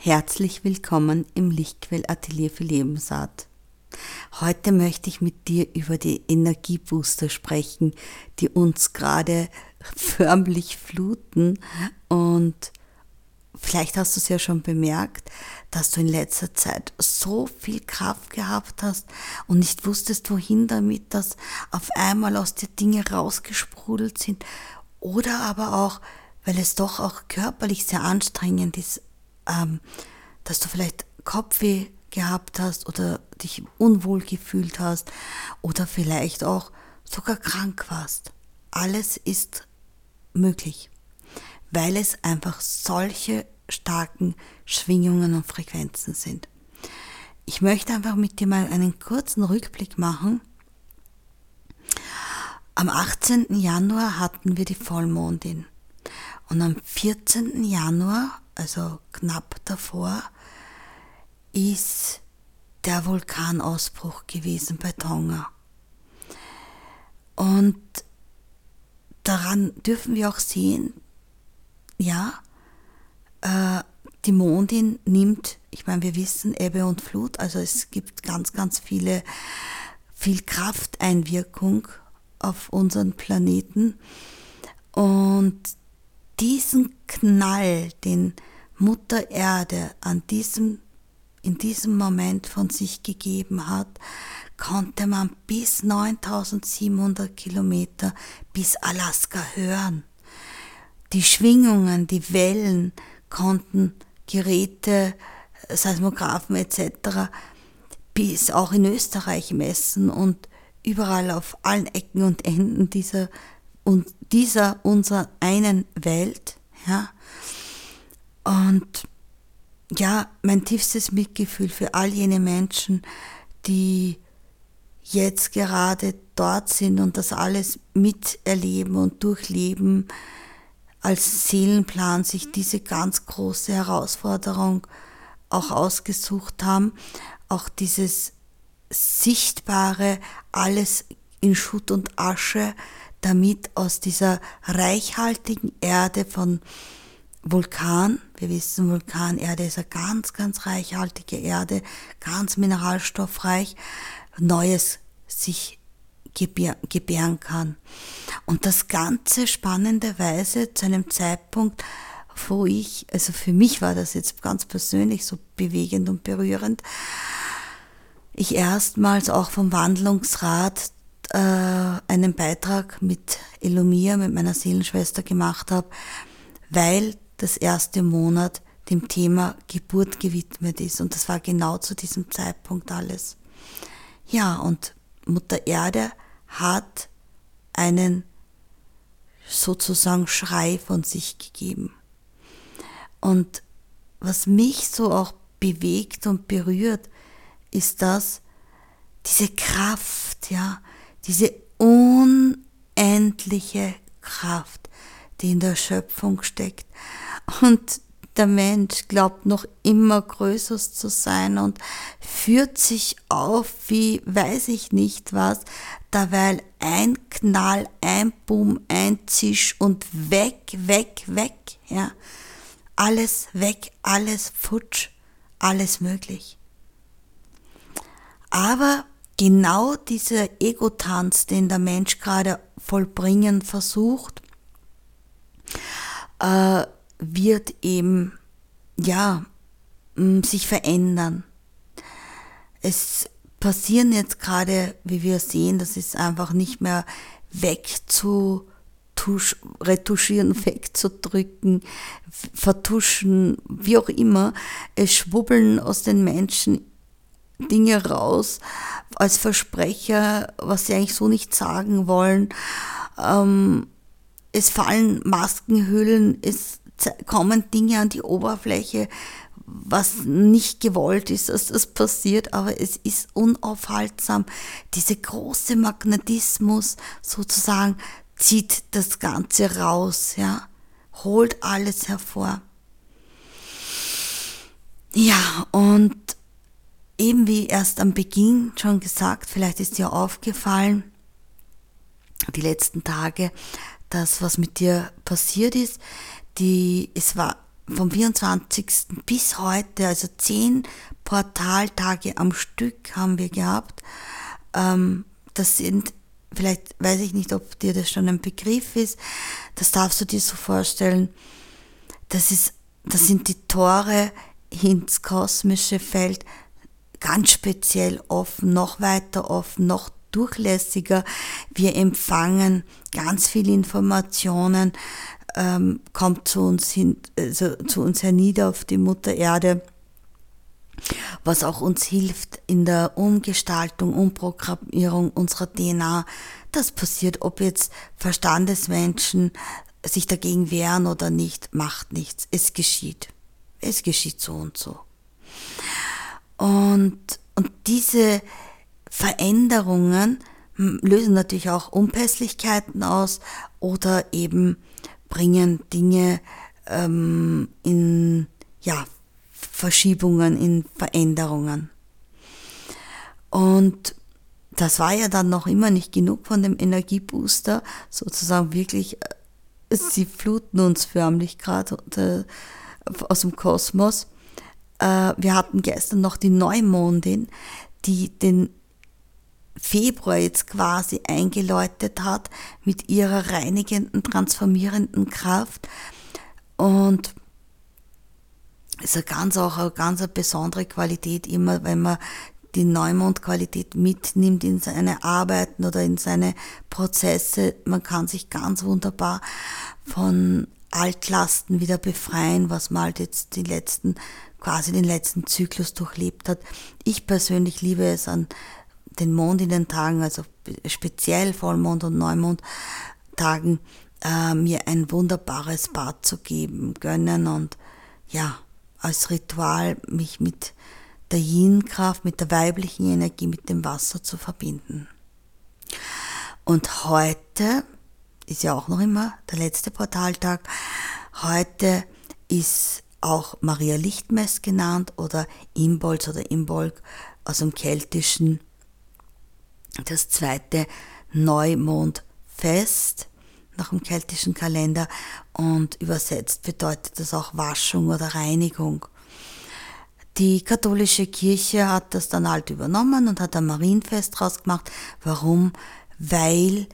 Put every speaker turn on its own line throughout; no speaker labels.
Herzlich willkommen im Lichtquell Atelier für Lebensart. Heute möchte ich mit dir über die Energiebooster sprechen, die uns gerade förmlich fluten und vielleicht hast du es ja schon bemerkt, dass du in letzter Zeit so viel Kraft gehabt hast und nicht wusstest, wohin damit, dass auf einmal aus dir Dinge rausgesprudelt sind oder aber auch, weil es doch auch körperlich sehr anstrengend ist, ähm, dass du vielleicht Kopfweh gehabt hast oder dich unwohl gefühlt hast oder vielleicht auch sogar krank warst. Alles ist möglich, weil es einfach solche starken Schwingungen und Frequenzen sind. Ich möchte einfach mit dir mal einen kurzen Rückblick machen. Am 18. Januar hatten wir die Vollmondin und am 14. Januar also knapp davor, ist der Vulkanausbruch gewesen bei Tonga. Und daran dürfen wir auch sehen, ja, äh, die Mondin nimmt, ich meine, wir wissen Ebbe und Flut, also es gibt ganz, ganz viele, viel Krafteinwirkung auf unseren Planeten. Und diesen Knall, den Mutter Erde an diesem, in diesem Moment von sich gegeben hat, konnte man bis 9700 Kilometer bis Alaska hören. Die Schwingungen, die Wellen konnten Geräte, Seismographen etc. bis auch in Österreich messen und überall auf allen Ecken und Enden dieser und dieser unserer einen Welt, ja. Und ja, mein tiefstes Mitgefühl für all jene Menschen, die jetzt gerade dort sind und das alles miterleben und durchleben, als Seelenplan sich diese ganz große Herausforderung auch ausgesucht haben, auch dieses sichtbare, alles in Schutt und Asche damit aus dieser reichhaltigen Erde von Vulkan, wir wissen, Vulkanerde ist eine ganz, ganz reichhaltige Erde, ganz mineralstoffreich, Neues sich gebären kann. Und das Ganze spannenderweise zu einem Zeitpunkt, wo ich, also für mich war das jetzt ganz persönlich so bewegend und berührend, ich erstmals auch vom Wandlungsrat äh, einen Beitrag mit Elomia, mit meiner Seelenschwester gemacht habe, weil das erste Monat dem Thema Geburt gewidmet ist. Und das war genau zu diesem Zeitpunkt alles. Ja, und Mutter Erde hat einen sozusagen Schrei von sich gegeben. Und was mich so auch bewegt und berührt, ist das, diese Kraft, ja, diese unendliche Kraft, die in der Schöpfung steckt. Und der Mensch glaubt noch immer Größeres zu sein und führt sich auf wie weiß ich nicht was, derweil ein Knall, ein Boom, ein Zisch und weg, weg, weg, ja. Alles weg, alles futsch, alles möglich. Aber genau dieser Ego-Tanz, den der Mensch gerade vollbringen versucht, äh, wird eben, ja, sich verändern. Es passieren jetzt gerade, wie wir sehen, das ist einfach nicht mehr wegzu retuschieren, wegzudrücken, vertuschen, wie auch immer. Es schwubbeln aus den Menschen Dinge raus als Versprecher, was sie eigentlich so nicht sagen wollen. Ähm, es fallen Maskenhüllen, es kommen Dinge an die Oberfläche, was nicht gewollt ist, dass das passiert, aber es ist unaufhaltsam. Dieser große Magnetismus sozusagen zieht das Ganze raus, ja, holt alles hervor. Ja, und eben wie erst am Beginn schon gesagt, vielleicht ist dir aufgefallen, die letzten Tage, das, was mit dir passiert ist, die, es war vom 24. bis heute, also zehn Portaltage am Stück haben wir gehabt. Ähm, das sind, vielleicht weiß ich nicht, ob dir das schon ein Begriff ist, das darfst du dir so vorstellen, das, ist, das sind die Tore ins kosmische Feld ganz speziell offen, noch weiter offen, noch durchlässiger. Wir empfangen ganz viele Informationen, ähm, kommt zu uns, hin, also zu uns hernieder auf die Mutter Erde, was auch uns hilft in der Umgestaltung, Umprogrammierung unserer DNA. Das passiert, ob jetzt Verstandesmenschen sich dagegen wehren oder nicht, macht nichts. Es geschieht. Es geschieht so und so. Und, und diese Veränderungen lösen natürlich auch Unpässlichkeiten aus oder eben bringen Dinge ähm, in ja, Verschiebungen, in Veränderungen. Und das war ja dann noch immer nicht genug von dem Energiebooster, sozusagen wirklich, äh, sie fluten uns förmlich gerade äh, aus dem Kosmos. Äh, wir hatten gestern noch die Neumondin, die den Februar jetzt quasi eingeläutet hat mit ihrer reinigenden, transformierenden Kraft. Und ist ganz auch eine ganz eine besondere Qualität immer, wenn man die Neumondqualität mitnimmt in seine Arbeiten oder in seine Prozesse. Man kann sich ganz wunderbar von Altlasten wieder befreien, was man halt jetzt die letzten, quasi den letzten Zyklus durchlebt hat. Ich persönlich liebe es an den Mond in den Tagen, also speziell Vollmond- und Neumondtagen, äh, mir ein wunderbares Bad zu geben, gönnen und ja, als Ritual mich mit der Yin-Kraft, mit der weiblichen Energie, mit dem Wasser zu verbinden. Und heute ist ja auch noch immer der letzte Portaltag. Heute ist auch Maria Lichtmess genannt oder Imbolz oder Imbolg aus dem Keltischen das zweite Neumondfest nach dem keltischen Kalender und übersetzt bedeutet das auch Waschung oder Reinigung. Die katholische Kirche hat das dann halt übernommen und hat ein Marienfest draus gemacht. Warum? Weil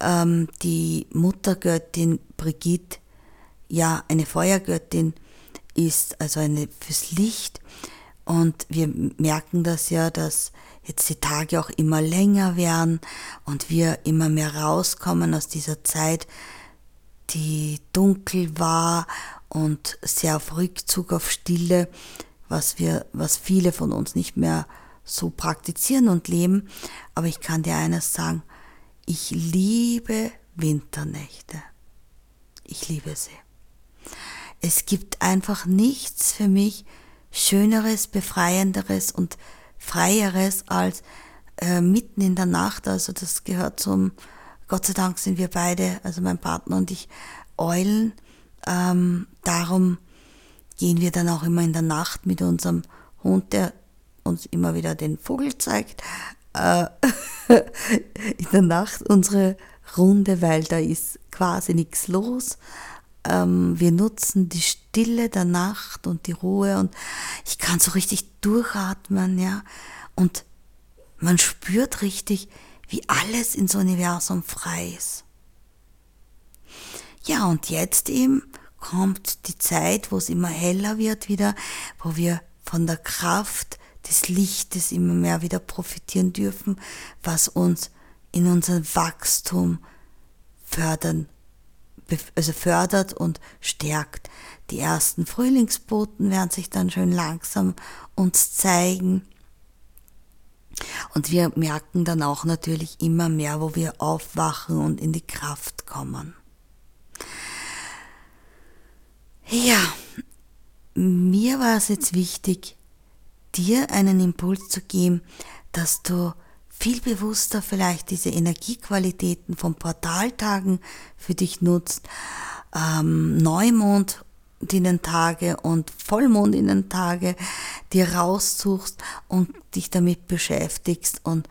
ähm, die Muttergöttin Brigitte ja eine Feuergöttin ist, also eine fürs Licht. Und wir merken das ja, dass jetzt die Tage auch immer länger werden und wir immer mehr rauskommen aus dieser Zeit, die dunkel war und sehr auf Rückzug auf Stille, was wir, was viele von uns nicht mehr so praktizieren und leben. Aber ich kann dir eines sagen, ich liebe Winternächte. Ich liebe sie. Es gibt einfach nichts für mich Schöneres, Befreienderes und Freieres als äh, mitten in der Nacht. Also das gehört zum, Gott sei Dank sind wir beide, also mein Partner und ich, Eulen. Ähm, darum gehen wir dann auch immer in der Nacht mit unserem Hund, der uns immer wieder den Vogel zeigt, äh, in der Nacht unsere Runde, weil da ist quasi nichts los. Ähm, wir nutzen die Stille der Nacht und die Ruhe und ich kann so richtig durchatmen, ja. Und man spürt richtig, wie alles ins Universum frei ist. Ja, und jetzt eben kommt die Zeit, wo es immer heller wird wieder, wo wir von der Kraft des Lichtes immer mehr wieder profitieren dürfen, was uns in unserem Wachstum fördern also fördert und stärkt. Die ersten Frühlingsboten werden sich dann schön langsam uns zeigen. Und wir merken dann auch natürlich immer mehr, wo wir aufwachen und in die Kraft kommen. Ja, mir war es jetzt wichtig, dir einen Impuls zu geben, dass du viel bewusster vielleicht diese Energiequalitäten von Portaltagen für dich nutzt, ähm, Neumond Tage und Vollmondinnen-Tage dir raussuchst und dich damit beschäftigst und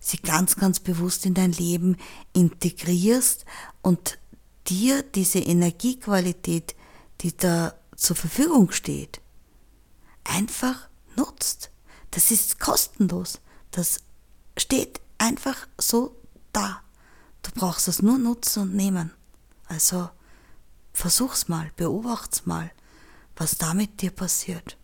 sie ganz, ganz bewusst in dein Leben integrierst und dir diese Energiequalität, die da zur Verfügung steht, einfach nutzt. Das ist kostenlos. Das steht einfach so da. Du brauchst es nur nutzen und nehmen. Also versuch's mal, beobacht's mal, was da mit dir passiert.